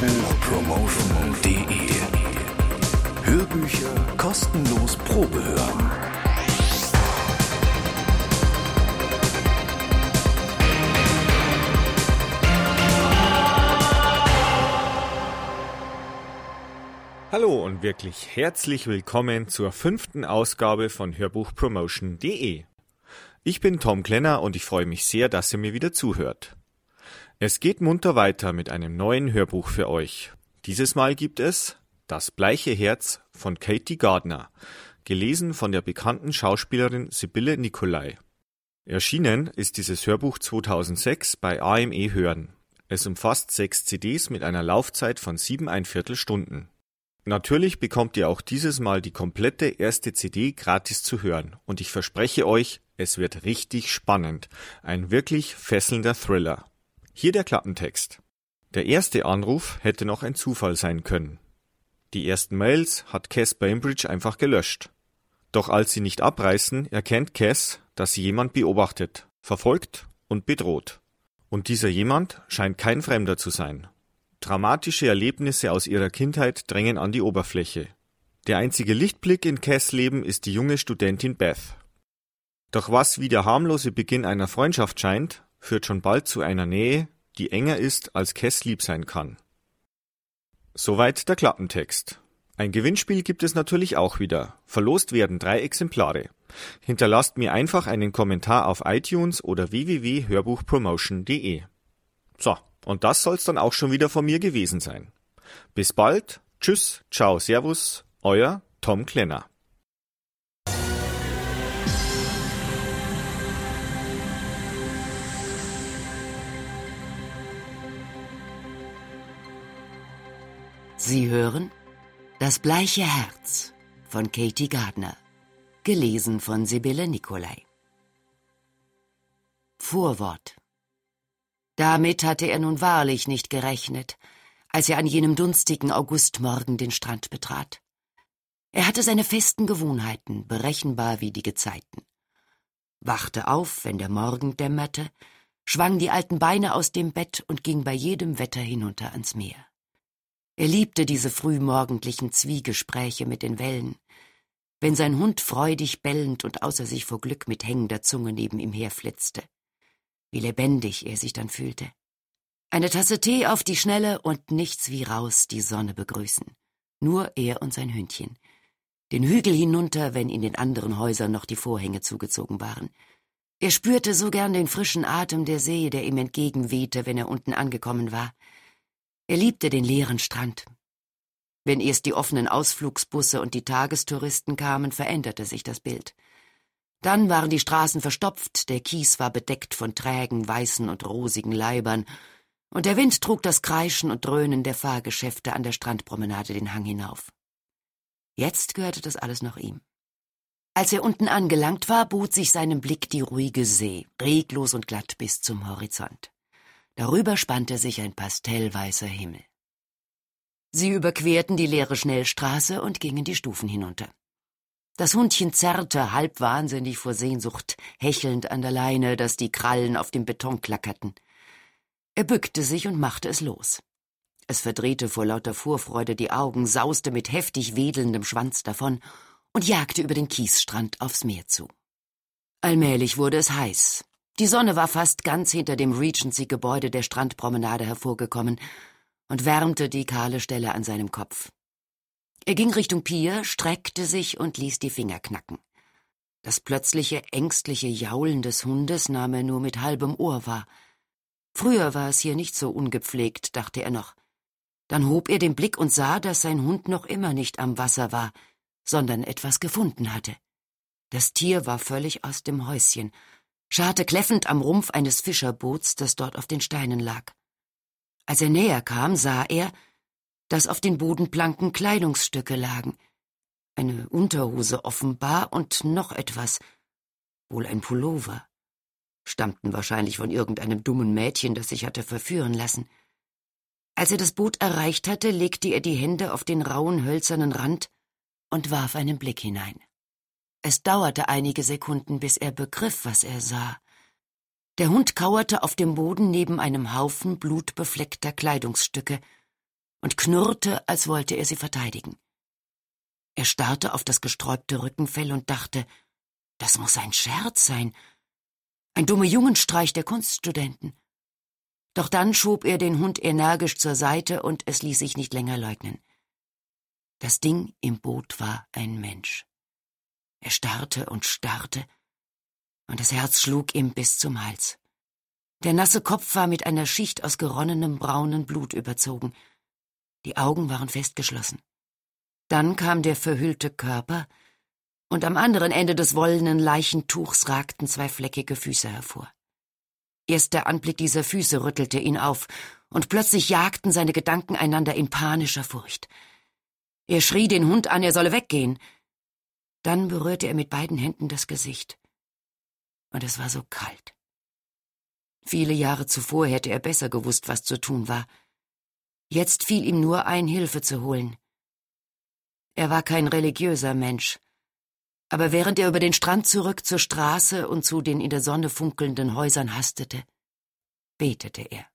Hörbuchpromotion.de Hörbücher kostenlos Probe hören. Hallo und wirklich herzlich willkommen zur fünften Ausgabe von Hörbuchpromotion.de. Ich bin Tom Klenner und ich freue mich sehr, dass ihr mir wieder zuhört. Es geht munter weiter mit einem neuen Hörbuch für euch. Dieses Mal gibt es Das bleiche Herz von Katie Gardner, gelesen von der bekannten Schauspielerin Sibylle Nicolai. Erschienen ist dieses Hörbuch 2006 bei AME Hören. Es umfasst sechs CDs mit einer Laufzeit von sieben Stunden. Natürlich bekommt ihr auch dieses Mal die komplette erste CD gratis zu hören und ich verspreche euch, es wird richtig spannend. Ein wirklich fesselnder Thriller. Hier der Klappentext. Der erste Anruf hätte noch ein Zufall sein können. Die ersten Mails hat Cass Bainbridge einfach gelöscht. Doch als sie nicht abreißen, erkennt Cass, dass sie jemand beobachtet, verfolgt und bedroht. Und dieser jemand scheint kein Fremder zu sein. Dramatische Erlebnisse aus ihrer Kindheit drängen an die Oberfläche. Der einzige Lichtblick in Cass Leben ist die junge Studentin Beth. Doch was wie der harmlose Beginn einer Freundschaft scheint, führt schon bald zu einer Nähe, die enger ist, als Kess lieb sein kann. Soweit der Klappentext. Ein Gewinnspiel gibt es natürlich auch wieder. Verlost werden drei Exemplare. Hinterlasst mir einfach einen Kommentar auf iTunes oder www.hörbuchpromotion.de. So, und das soll's dann auch schon wieder von mir gewesen sein. Bis bald, tschüss, ciao, servus, euer Tom Klenner. Sie hören Das bleiche Herz von Katie Gardner, gelesen von Sibylle Nicolai. Vorwort Damit hatte er nun wahrlich nicht gerechnet, als er an jenem dunstigen Augustmorgen den Strand betrat. Er hatte seine festen Gewohnheiten, berechenbar wie die Gezeiten. Wachte auf, wenn der Morgen dämmerte, schwang die alten Beine aus dem Bett und ging bei jedem Wetter hinunter ans Meer. Er liebte diese frühmorgendlichen Zwiegespräche mit den Wellen, wenn sein Hund freudig bellend und außer sich vor Glück mit hängender Zunge neben ihm herflitzte. Wie lebendig er sich dann fühlte. Eine Tasse Tee auf die Schnelle und nichts wie raus die Sonne begrüßen. Nur er und sein Hündchen. Den Hügel hinunter, wenn in den anderen Häusern noch die Vorhänge zugezogen waren. Er spürte so gern den frischen Atem der See, der ihm entgegenwehte, wenn er unten angekommen war. Er liebte den leeren Strand. Wenn erst die offenen Ausflugsbusse und die Tagestouristen kamen, veränderte sich das Bild. Dann waren die Straßen verstopft, der Kies war bedeckt von trägen, weißen und rosigen Leibern, und der Wind trug das Kreischen und Dröhnen der Fahrgeschäfte an der Strandpromenade den Hang hinauf. Jetzt gehörte das alles noch ihm. Als er unten angelangt war, bot sich seinem Blick die ruhige See, reglos und glatt bis zum Horizont. Darüber spannte sich ein pastellweißer Himmel. Sie überquerten die leere Schnellstraße und gingen die Stufen hinunter. Das Hundchen zerrte, halb wahnsinnig vor Sehnsucht, hechelnd an der Leine, dass die Krallen auf dem Beton klackerten. Er bückte sich und machte es los. Es verdrehte vor lauter Vorfreude die Augen, sauste mit heftig wedelndem Schwanz davon und jagte über den Kiesstrand aufs Meer zu. Allmählich wurde es heiß, die Sonne war fast ganz hinter dem Regency-Gebäude der Strandpromenade hervorgekommen und wärmte die kahle Stelle an seinem Kopf. Er ging Richtung Pier, streckte sich und ließ die Finger knacken. Das plötzliche, ängstliche Jaulen des Hundes nahm er nur mit halbem Ohr wahr. Früher war es hier nicht so ungepflegt, dachte er noch. Dann hob er den Blick und sah, dass sein Hund noch immer nicht am Wasser war, sondern etwas gefunden hatte. Das Tier war völlig aus dem Häuschen scharte kläffend am Rumpf eines Fischerboots, das dort auf den Steinen lag. Als er näher kam, sah er, dass auf den Bodenplanken Kleidungsstücke lagen, eine Unterhose offenbar und noch etwas, wohl ein Pullover, stammten wahrscheinlich von irgendeinem dummen Mädchen, das sich hatte verführen lassen. Als er das Boot erreicht hatte, legte er die Hände auf den rauen hölzernen Rand und warf einen Blick hinein. Es dauerte einige Sekunden, bis er begriff, was er sah. Der Hund kauerte auf dem Boden neben einem Haufen blutbefleckter Kleidungsstücke, und knurrte, als wollte er sie verteidigen. Er starrte auf das gesträubte Rückenfell und dachte, das muss ein Scherz sein, ein dummer Jungenstreich der Kunststudenten. Doch dann schob er den Hund energisch zur Seite und es ließ sich nicht länger leugnen. Das Ding im Boot war ein Mensch. Er starrte und starrte, und das Herz schlug ihm bis zum Hals. Der nasse Kopf war mit einer Schicht aus geronnenem braunen Blut überzogen. Die Augen waren festgeschlossen. Dann kam der verhüllte Körper, und am anderen Ende des wollenen Leichentuchs ragten zwei fleckige Füße hervor. Erst der Anblick dieser Füße rüttelte ihn auf, und plötzlich jagten seine Gedanken einander in panischer Furcht. Er schrie den Hund an, er solle weggehen. Dann berührte er mit beiden Händen das Gesicht. Und es war so kalt. Viele Jahre zuvor hätte er besser gewusst, was zu tun war. Jetzt fiel ihm nur ein, Hilfe zu holen. Er war kein religiöser Mensch, aber während er über den Strand zurück zur Straße und zu den in der Sonne funkelnden Häusern hastete, betete er.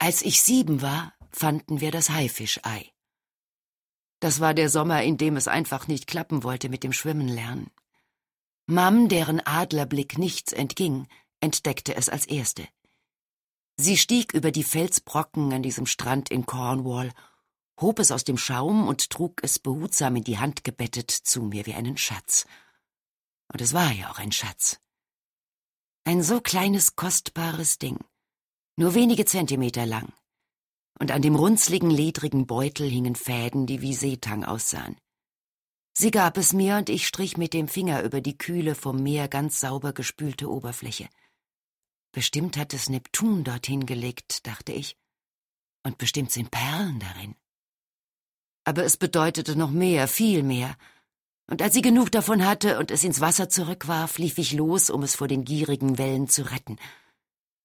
Als ich sieben war, fanden wir das Haifischei. Das war der Sommer, in dem es einfach nicht klappen wollte mit dem Schwimmen lernen. Mam, deren Adlerblick nichts entging, entdeckte es als erste. Sie stieg über die Felsbrocken an diesem Strand in Cornwall, hob es aus dem Schaum und trug es behutsam in die Hand gebettet zu mir wie einen Schatz. Und es war ja auch ein Schatz. Ein so kleines, kostbares Ding, nur wenige Zentimeter lang, und an dem runzligen, ledrigen Beutel hingen Fäden, die wie Seetang aussahen. Sie gab es mir, und ich strich mit dem Finger über die kühle, vom Meer ganz sauber gespülte Oberfläche. Bestimmt hat es Neptun dorthin gelegt, dachte ich, und bestimmt sind Perlen darin. Aber es bedeutete noch mehr, viel mehr, und als sie genug davon hatte und es ins Wasser zurückwarf, lief ich los, um es vor den gierigen Wellen zu retten —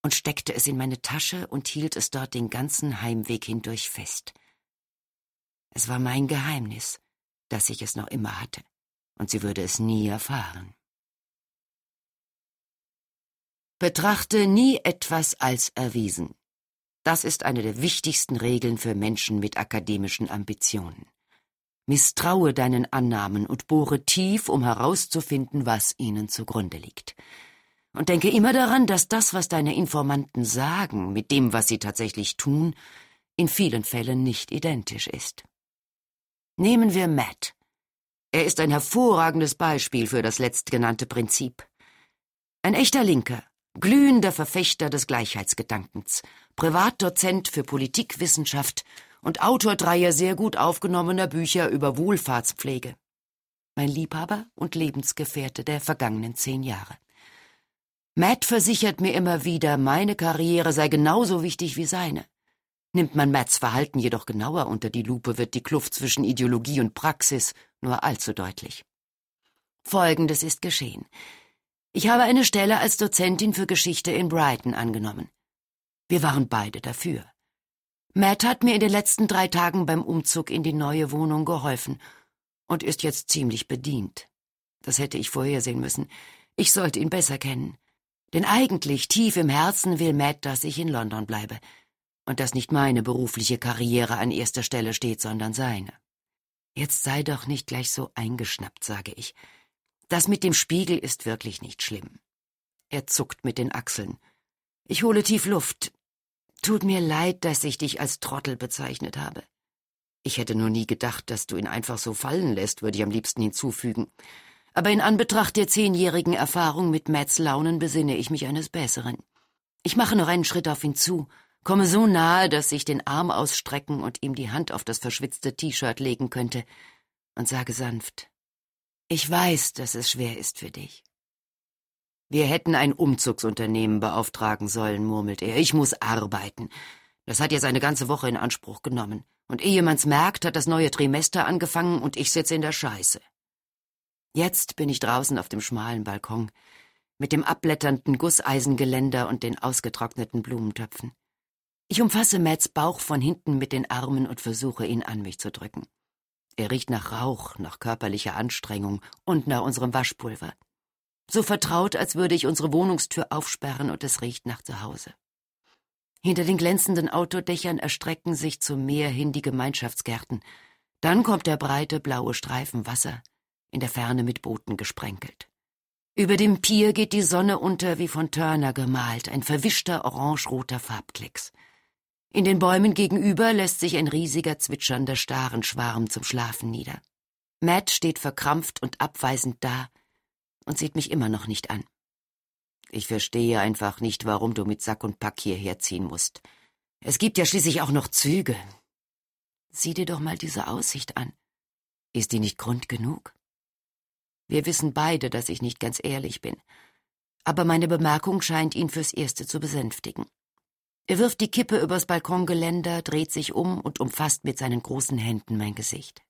und steckte es in meine Tasche und hielt es dort den ganzen Heimweg hindurch fest. Es war mein Geheimnis, dass ich es noch immer hatte, und sie würde es nie erfahren. Betrachte nie etwas als erwiesen. Das ist eine der wichtigsten Regeln für Menschen mit akademischen Ambitionen. Misstraue deinen Annahmen und bohre tief, um herauszufinden, was ihnen zugrunde liegt. Und denke immer daran, dass das, was deine Informanten sagen, mit dem, was sie tatsächlich tun, in vielen Fällen nicht identisch ist. Nehmen wir Matt. Er ist ein hervorragendes Beispiel für das letztgenannte Prinzip. Ein echter Linker, glühender Verfechter des Gleichheitsgedankens, Privatdozent für Politikwissenschaft und Autor dreier sehr gut aufgenommener Bücher über Wohlfahrtspflege. Mein Liebhaber und Lebensgefährte der vergangenen zehn Jahre. Matt versichert mir immer wieder, meine Karriere sei genauso wichtig wie seine. Nimmt man Matts Verhalten jedoch genauer unter die Lupe, wird die Kluft zwischen Ideologie und Praxis nur allzu deutlich. Folgendes ist geschehen. Ich habe eine Stelle als Dozentin für Geschichte in Brighton angenommen. Wir waren beide dafür. Matt hat mir in den letzten drei Tagen beim Umzug in die neue Wohnung geholfen und ist jetzt ziemlich bedient. Das hätte ich vorhersehen müssen. Ich sollte ihn besser kennen. Denn eigentlich tief im Herzen will Matt, dass ich in London bleibe und dass nicht meine berufliche Karriere an erster Stelle steht, sondern seine. Jetzt sei doch nicht gleich so eingeschnappt, sage ich. Das mit dem Spiegel ist wirklich nicht schlimm. Er zuckt mit den Achseln. Ich hole tief Luft. Tut mir leid, dass ich dich als Trottel bezeichnet habe. Ich hätte nur nie gedacht, dass du ihn einfach so fallen lässt, würde ich am liebsten hinzufügen aber in Anbetracht der zehnjährigen Erfahrung mit Matts Launen besinne ich mich eines Besseren. Ich mache noch einen Schritt auf ihn zu, komme so nahe, dass ich den Arm ausstrecken und ihm die Hand auf das verschwitzte T-Shirt legen könnte, und sage sanft Ich weiß, dass es schwer ist für dich. Wir hätten ein Umzugsunternehmen beauftragen sollen, murmelt er. Ich muss arbeiten. Das hat jetzt eine ganze Woche in Anspruch genommen. Und ehe man's merkt, hat das neue Trimester angefangen und ich sitze in der Scheiße. Jetzt bin ich draußen auf dem schmalen Balkon, mit dem abblätternden Gusseisengeländer und den ausgetrockneten Blumentöpfen. Ich umfasse Matts Bauch von hinten mit den Armen und versuche, ihn an mich zu drücken. Er riecht nach Rauch, nach körperlicher Anstrengung und nach unserem Waschpulver. So vertraut, als würde ich unsere Wohnungstür aufsperren und es riecht nach Zuhause. Hinter den glänzenden Autodächern erstrecken sich zum Meer hin die Gemeinschaftsgärten. Dann kommt der breite blaue Streifen Wasser, in der Ferne mit Booten gesprenkelt. Über dem Pier geht die Sonne unter wie von Turner gemalt, ein verwischter orangeroter Farbklecks. In den Bäumen gegenüber lässt sich ein riesiger zwitschernder Starenschwarm zum Schlafen nieder. Matt steht verkrampft und abweisend da und sieht mich immer noch nicht an. Ich verstehe einfach nicht, warum du mit Sack und Pack hierher ziehen musst. Es gibt ja schließlich auch noch Züge. Sieh dir doch mal diese Aussicht an. Ist die nicht Grund genug? Wir wissen beide, dass ich nicht ganz ehrlich bin. Aber meine Bemerkung scheint ihn fürs Erste zu besänftigen. Er wirft die Kippe übers Balkongeländer, dreht sich um und umfasst mit seinen großen Händen mein Gesicht.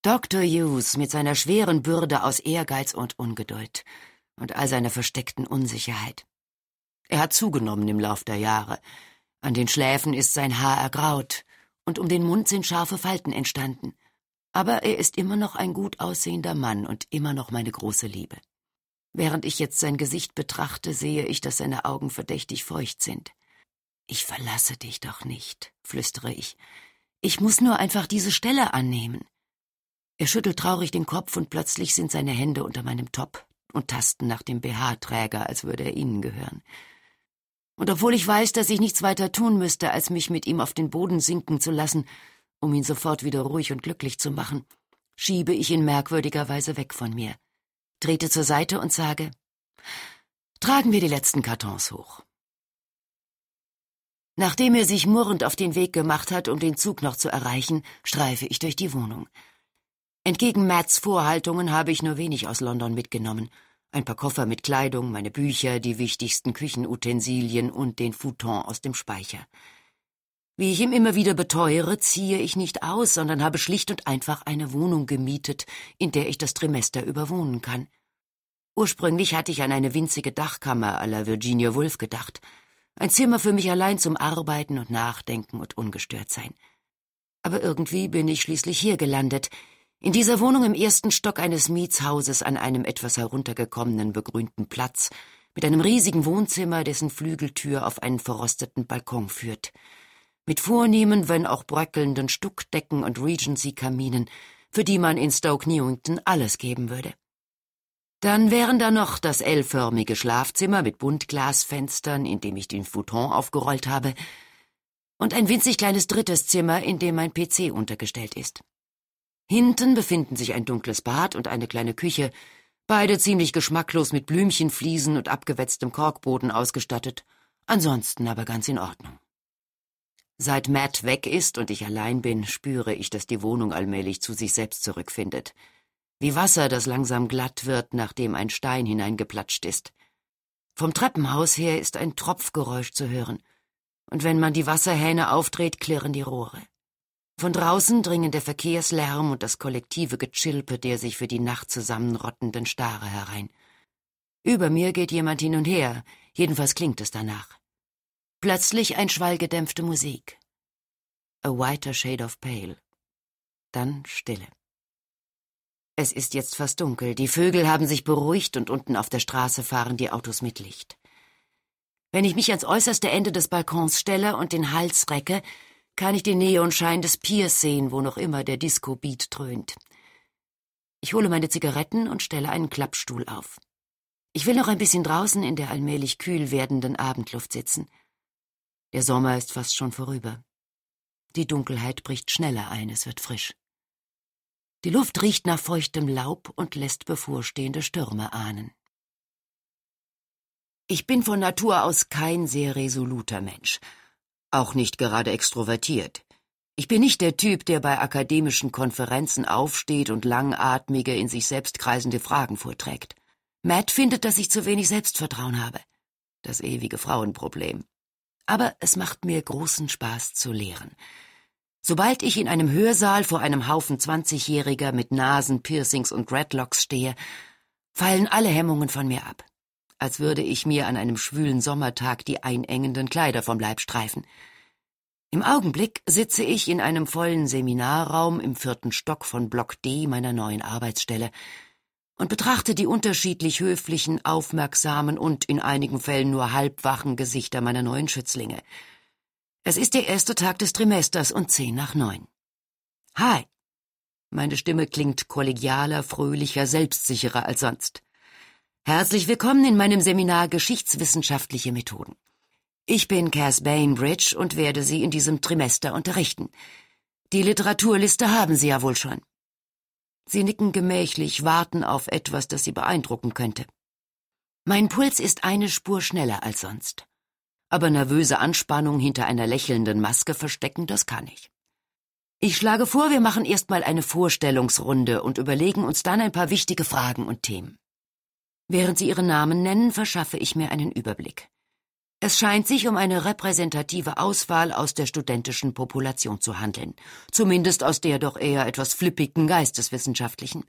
Dr. Hughes mit seiner schweren Bürde aus Ehrgeiz und Ungeduld und all seiner versteckten Unsicherheit. Er hat zugenommen im Lauf der Jahre. An den Schläfen ist sein Haar ergraut, und um den Mund sind scharfe Falten entstanden. Aber er ist immer noch ein gut aussehender Mann und immer noch meine große Liebe. Während ich jetzt sein Gesicht betrachte, sehe ich, dass seine Augen verdächtig feucht sind. Ich verlasse dich doch nicht, flüstere ich. Ich muss nur einfach diese Stelle annehmen. Er schüttelt traurig den Kopf und plötzlich sind seine Hände unter meinem Top und tasten nach dem BH-Träger, als würde er ihnen gehören. Und obwohl ich weiß, dass ich nichts weiter tun müsste, als mich mit ihm auf den Boden sinken zu lassen, um ihn sofort wieder ruhig und glücklich zu machen, schiebe ich ihn merkwürdigerweise weg von mir, trete zur Seite und sage Tragen wir die letzten Kartons hoch. Nachdem er sich murrend auf den Weg gemacht hat, um den Zug noch zu erreichen, streife ich durch die Wohnung. Entgegen Matts Vorhaltungen habe ich nur wenig aus London mitgenommen. Ein paar Koffer mit Kleidung, meine Bücher, die wichtigsten Küchenutensilien und den Futon aus dem Speicher. Wie ich ihm immer wieder beteuere, ziehe ich nicht aus, sondern habe schlicht und einfach eine Wohnung gemietet, in der ich das Trimester überwohnen kann. Ursprünglich hatte ich an eine winzige Dachkammer à la Virginia Woolf gedacht. Ein Zimmer für mich allein zum Arbeiten und Nachdenken und ungestört sein. Aber irgendwie bin ich schließlich hier gelandet, in dieser Wohnung im ersten Stock eines Mietshauses an einem etwas heruntergekommenen begrünten Platz, mit einem riesigen Wohnzimmer, dessen Flügeltür auf einen verrosteten Balkon führt, mit vornehmen, wenn auch bröckelnden Stuckdecken und Regency-Kaminen, für die man in Stoke Newington alles geben würde. Dann wären da noch das L-förmige Schlafzimmer mit Buntglasfenstern, in dem ich den Futon aufgerollt habe, und ein winzig kleines drittes Zimmer, in dem mein PC untergestellt ist. Hinten befinden sich ein dunkles Bad und eine kleine Küche, beide ziemlich geschmacklos mit Blümchenfliesen und abgewetztem Korkboden ausgestattet, ansonsten aber ganz in Ordnung. Seit Matt weg ist und ich allein bin, spüre ich, dass die Wohnung allmählich zu sich selbst zurückfindet. Wie Wasser, das langsam glatt wird, nachdem ein Stein hineingeplatscht ist. Vom Treppenhaus her ist ein Tropfgeräusch zu hören, und wenn man die Wasserhähne aufdreht, klirren die Rohre. Von draußen dringen der Verkehrslärm und das kollektive Gechilpe der sich für die Nacht zusammenrottenden Stare herein. Über mir geht jemand hin und her, jedenfalls klingt es danach. Plötzlich ein Schwall gedämpfte Musik. A whiter shade of pale. Dann Stille. Es ist jetzt fast dunkel, die Vögel haben sich beruhigt und unten auf der Straße fahren die Autos mit Licht. Wenn ich mich ans äußerste Ende des Balkons stelle und den Hals recke, kann ich den Neonschein des Piers sehen, wo noch immer der Disco-Beat dröhnt. Ich hole meine Zigaretten und stelle einen Klappstuhl auf. Ich will noch ein bisschen draußen in der allmählich kühl werdenden Abendluft sitzen. Der Sommer ist fast schon vorüber. Die Dunkelheit bricht schneller ein, es wird frisch. Die Luft riecht nach feuchtem Laub und lässt bevorstehende Stürme ahnen. Ich bin von Natur aus kein sehr resoluter Mensch, auch nicht gerade extrovertiert. Ich bin nicht der Typ, der bei akademischen Konferenzen aufsteht und langatmige, in sich selbst kreisende Fragen vorträgt. Matt findet, dass ich zu wenig Selbstvertrauen habe. Das ewige Frauenproblem. Aber es macht mir großen Spaß zu lehren. Sobald ich in einem Hörsaal vor einem Haufen Zwanzigjähriger mit Nasen, Piercings und Dreadlocks stehe, fallen alle Hemmungen von mir ab als würde ich mir an einem schwülen Sommertag die einengenden Kleider vom Leib streifen. Im Augenblick sitze ich in einem vollen Seminarraum im vierten Stock von Block D meiner neuen Arbeitsstelle und betrachte die unterschiedlich höflichen, aufmerksamen und in einigen Fällen nur halbwachen Gesichter meiner neuen Schützlinge. Es ist der erste Tag des Trimesters und zehn nach neun. Hi. Meine Stimme klingt kollegialer, fröhlicher, selbstsicherer als sonst. Herzlich willkommen in meinem Seminar Geschichtswissenschaftliche Methoden. Ich bin Cass Bainbridge und werde Sie in diesem Trimester unterrichten. Die Literaturliste haben Sie ja wohl schon. Sie nicken gemächlich, warten auf etwas, das Sie beeindrucken könnte. Mein Puls ist eine Spur schneller als sonst. Aber nervöse Anspannung hinter einer lächelnden Maske verstecken, das kann ich. Ich schlage vor, wir machen erstmal eine Vorstellungsrunde und überlegen uns dann ein paar wichtige Fragen und Themen. Während Sie Ihren Namen nennen, verschaffe ich mir einen Überblick. Es scheint sich um eine repräsentative Auswahl aus der studentischen Population zu handeln, zumindest aus der doch eher etwas flippigen Geisteswissenschaftlichen.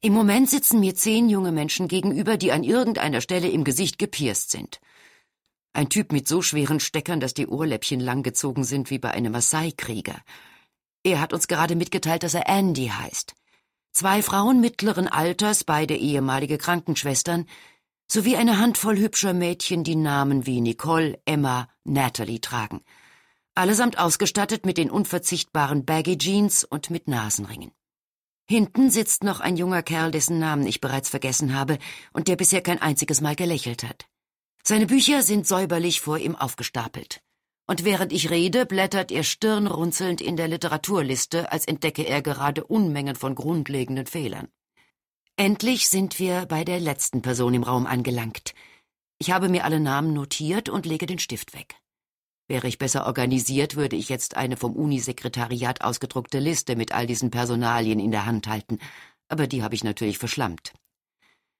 Im Moment sitzen mir zehn junge Menschen gegenüber, die an irgendeiner Stelle im Gesicht gepierst sind. Ein Typ mit so schweren Steckern, dass die Ohrläppchen langgezogen sind wie bei einem Maasai-Krieger. Er hat uns gerade mitgeteilt, dass er Andy heißt. Zwei Frauen mittleren Alters, beide ehemalige Krankenschwestern, sowie eine Handvoll hübscher Mädchen, die Namen wie Nicole, Emma, Natalie tragen. Allesamt ausgestattet mit den unverzichtbaren Baggy Jeans und mit Nasenringen. Hinten sitzt noch ein junger Kerl, dessen Namen ich bereits vergessen habe und der bisher kein einziges Mal gelächelt hat. Seine Bücher sind säuberlich vor ihm aufgestapelt. Und während ich rede, blättert er stirnrunzelnd in der Literaturliste, als entdecke er gerade Unmengen von grundlegenden Fehlern. Endlich sind wir bei der letzten Person im Raum angelangt. Ich habe mir alle Namen notiert und lege den Stift weg. Wäre ich besser organisiert, würde ich jetzt eine vom Unisekretariat ausgedruckte Liste mit all diesen Personalien in der Hand halten, aber die habe ich natürlich verschlammt.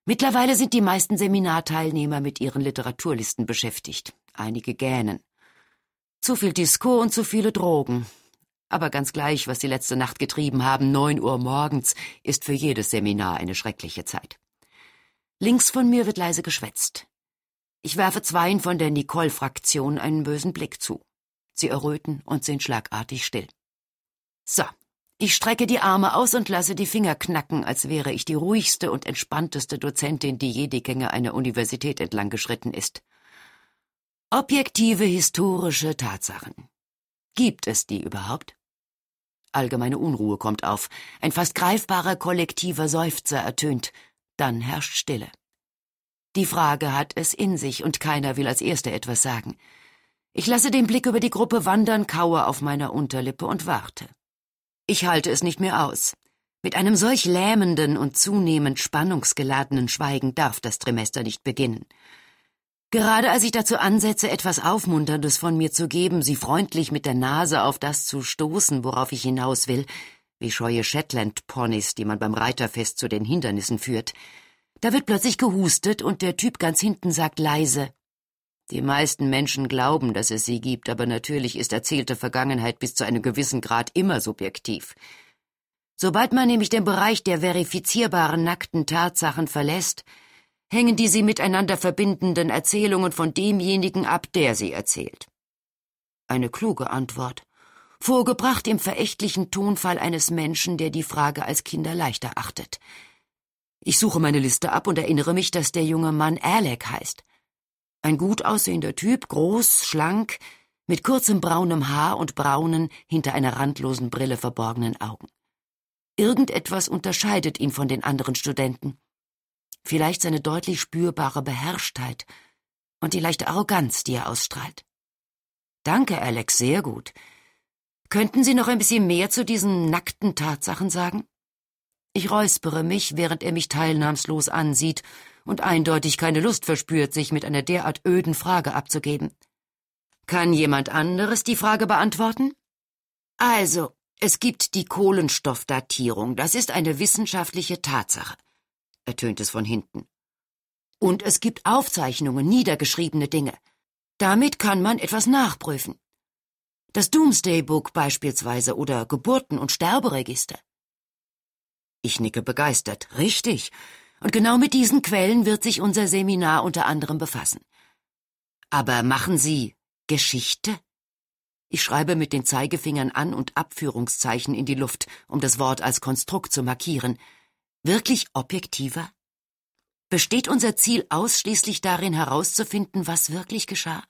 Mittlerweile sind die meisten Seminarteilnehmer mit ihren Literaturlisten beschäftigt. Einige gähnen. Zu viel Disco und zu viele Drogen. Aber ganz gleich, was Sie letzte Nacht getrieben haben, neun Uhr morgens, ist für jedes Seminar eine schreckliche Zeit. Links von mir wird leise geschwätzt. Ich werfe zweien von der Nicole-Fraktion einen bösen Blick zu. Sie erröten und sind schlagartig still. So, ich strecke die Arme aus und lasse die Finger knacken, als wäre ich die ruhigste und entspannteste Dozentin, die je die Gänge einer Universität entlang geschritten ist. Objektive historische Tatsachen. Gibt es die überhaupt? Allgemeine Unruhe kommt auf. Ein fast greifbarer kollektiver Seufzer ertönt. Dann herrscht Stille. Die Frage hat es in sich und keiner will als Erster etwas sagen. Ich lasse den Blick über die Gruppe wandern, kaue auf meiner Unterlippe und warte. Ich halte es nicht mehr aus. Mit einem solch lähmenden und zunehmend spannungsgeladenen Schweigen darf das Trimester nicht beginnen. Gerade als ich dazu ansetze, etwas Aufmunterndes von mir zu geben, sie freundlich mit der Nase auf das zu stoßen, worauf ich hinaus will, wie scheue Shetland-Ponys, die man beim Reiterfest zu den Hindernissen führt, da wird plötzlich gehustet und der Typ ganz hinten sagt leise, die meisten Menschen glauben, dass es sie gibt, aber natürlich ist erzählte Vergangenheit bis zu einem gewissen Grad immer subjektiv. Sobald man nämlich den Bereich der verifizierbaren nackten Tatsachen verlässt, hängen die sie miteinander verbindenden Erzählungen von demjenigen ab, der sie erzählt. Eine kluge Antwort, vorgebracht im verächtlichen Tonfall eines Menschen, der die Frage als Kinder leichter achtet. Ich suche meine Liste ab und erinnere mich, dass der junge Mann Alec heißt. Ein gut aussehender Typ, groß, schlank, mit kurzem braunem Haar und braunen, hinter einer randlosen Brille verborgenen Augen. Irgendetwas unterscheidet ihn von den anderen Studenten vielleicht seine deutlich spürbare Beherrschtheit und die leichte Arroganz, die er ausstrahlt. Danke, Alex, sehr gut. Könnten Sie noch ein bisschen mehr zu diesen nackten Tatsachen sagen? Ich räuspere mich, während er mich teilnahmslos ansieht und eindeutig keine Lust verspürt, sich mit einer derart öden Frage abzugeben. Kann jemand anderes die Frage beantworten? Also, es gibt die Kohlenstoffdatierung, das ist eine wissenschaftliche Tatsache ertönt es von hinten. Und es gibt Aufzeichnungen, niedergeschriebene Dinge. Damit kann man etwas nachprüfen. Das Doomsday Book beispielsweise oder Geburten- und Sterberegister. Ich nicke begeistert. Richtig. Und genau mit diesen Quellen wird sich unser Seminar unter anderem befassen. Aber machen Sie Geschichte? Ich schreibe mit den Zeigefingern An- und Abführungszeichen in die Luft, um das Wort als Konstrukt zu markieren. Wirklich objektiver? Besteht unser Ziel ausschließlich darin herauszufinden, was wirklich geschah?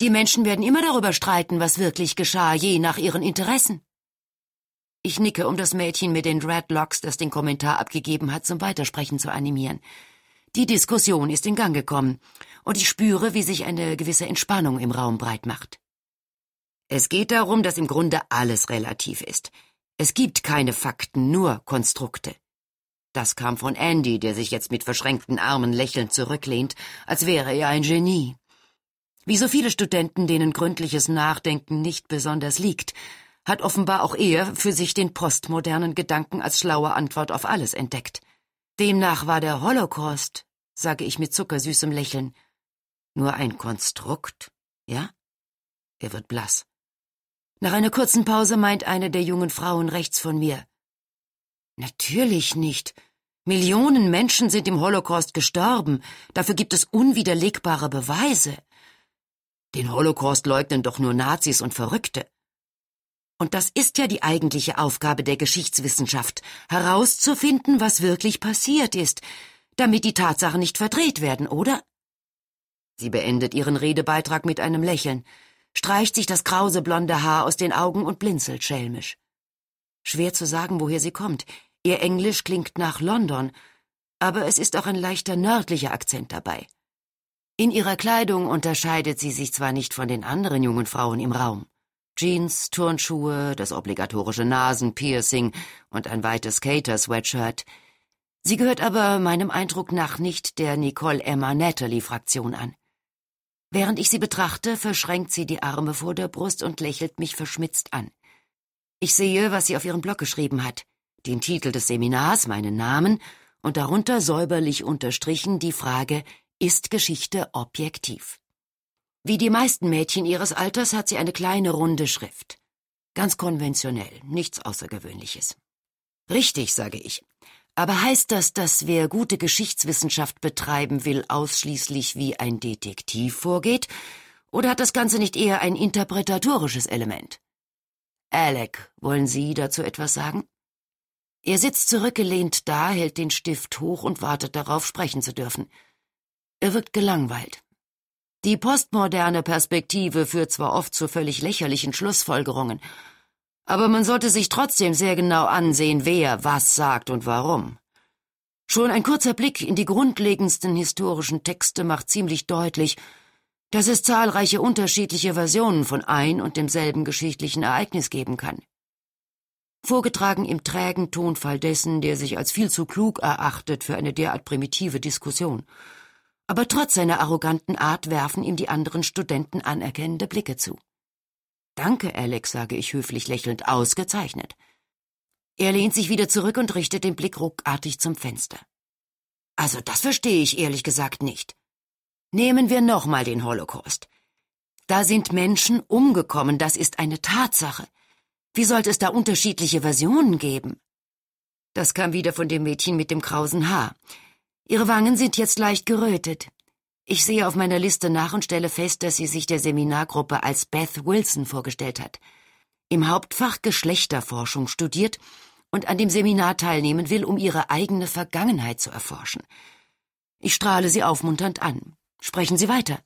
Die Menschen werden immer darüber streiten, was wirklich geschah, je nach ihren Interessen. Ich nicke, um das Mädchen mit den Dreadlocks, das den Kommentar abgegeben hat, zum Weitersprechen zu animieren. Die Diskussion ist in Gang gekommen, und ich spüre, wie sich eine gewisse Entspannung im Raum breit macht. Es geht darum, dass im Grunde alles relativ ist. Es gibt keine Fakten, nur Konstrukte. Das kam von Andy, der sich jetzt mit verschränkten Armen lächelnd zurücklehnt, als wäre er ein Genie. Wie so viele Studenten, denen gründliches Nachdenken nicht besonders liegt, hat offenbar auch er für sich den postmodernen Gedanken als schlaue Antwort auf alles entdeckt. Demnach war der Holocaust, sage ich mit zuckersüßem Lächeln, nur ein Konstrukt, ja? Er wird blass. Nach einer kurzen Pause meint eine der jungen Frauen rechts von mir. Natürlich nicht. Millionen Menschen sind im Holocaust gestorben. Dafür gibt es unwiderlegbare Beweise. Den Holocaust leugnen doch nur Nazis und Verrückte. Und das ist ja die eigentliche Aufgabe der Geschichtswissenschaft, herauszufinden, was wirklich passiert ist, damit die Tatsachen nicht verdreht werden, oder? Sie beendet ihren Redebeitrag mit einem Lächeln streicht sich das krause blonde Haar aus den Augen und blinzelt schelmisch. Schwer zu sagen, woher sie kommt. Ihr Englisch klingt nach London, aber es ist auch ein leichter nördlicher Akzent dabei. In ihrer Kleidung unterscheidet sie sich zwar nicht von den anderen jungen Frauen im Raum. Jeans, Turnschuhe, das obligatorische Nasenpiercing und ein weites Skater-Sweatshirt. Sie gehört aber meinem Eindruck nach nicht der Nicole Emma Natalie Fraktion an. Während ich sie betrachte, verschränkt sie die Arme vor der Brust und lächelt mich verschmitzt an. Ich sehe, was sie auf ihrem Blog geschrieben hat, den Titel des Seminars, meinen Namen und darunter säuberlich unterstrichen die Frage, ist Geschichte objektiv? Wie die meisten Mädchen ihres Alters hat sie eine kleine runde Schrift. Ganz konventionell, nichts Außergewöhnliches. Richtig, sage ich. Aber heißt das, dass wer gute Geschichtswissenschaft betreiben will, ausschließlich wie ein Detektiv vorgeht? Oder hat das Ganze nicht eher ein interpretatorisches Element? Alec, wollen Sie dazu etwas sagen? Er sitzt zurückgelehnt da, hält den Stift hoch und wartet darauf, sprechen zu dürfen. Er wirkt gelangweilt. Die postmoderne Perspektive führt zwar oft zu völlig lächerlichen Schlussfolgerungen, aber man sollte sich trotzdem sehr genau ansehen, wer was sagt und warum. Schon ein kurzer Blick in die grundlegendsten historischen Texte macht ziemlich deutlich, dass es zahlreiche unterschiedliche Versionen von ein und demselben geschichtlichen Ereignis geben kann. Vorgetragen im trägen Tonfall dessen, der sich als viel zu klug erachtet für eine derart primitive Diskussion. Aber trotz seiner arroganten Art werfen ihm die anderen Studenten anerkennende Blicke zu. Danke, Alex, sage ich höflich lächelnd, ausgezeichnet. Er lehnt sich wieder zurück und richtet den Blick ruckartig zum Fenster. Also das verstehe ich ehrlich gesagt nicht. Nehmen wir nochmal den Holocaust. Da sind Menschen umgekommen, das ist eine Tatsache. Wie sollte es da unterschiedliche Versionen geben? Das kam wieder von dem Mädchen mit dem krausen Haar. Ihre Wangen sind jetzt leicht gerötet. Ich sehe auf meiner Liste nach und stelle fest, dass sie sich der Seminargruppe als Beth Wilson vorgestellt hat, im Hauptfach Geschlechterforschung studiert und an dem Seminar teilnehmen will, um ihre eigene Vergangenheit zu erforschen. Ich strahle sie aufmunternd an. Sprechen Sie weiter.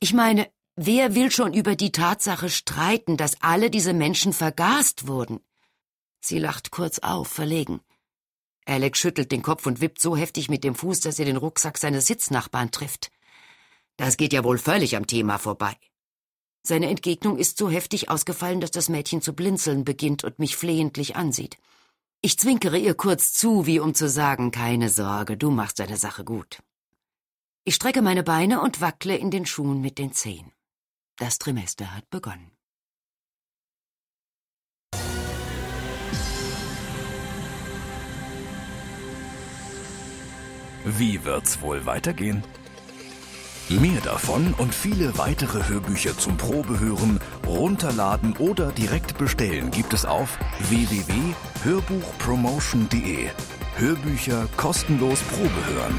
Ich meine, wer will schon über die Tatsache streiten, dass alle diese Menschen vergast wurden? Sie lacht kurz auf, verlegen. Alex schüttelt den Kopf und wippt so heftig mit dem Fuß, dass er den Rucksack seines Sitznachbarn trifft. Das geht ja wohl völlig am Thema vorbei. Seine Entgegnung ist so heftig ausgefallen, dass das Mädchen zu blinzeln beginnt und mich flehentlich ansieht. Ich zwinkere ihr kurz zu, wie um zu sagen, keine Sorge, du machst deine Sache gut. Ich strecke meine Beine und wackle in den Schuhen mit den Zehen. Das Trimester hat begonnen. Wie wird's wohl weitergehen? Mehr davon und viele weitere Hörbücher zum Probehören, runterladen oder direkt bestellen gibt es auf www.hörbuchpromotion.de. Hörbücher kostenlos Probehören.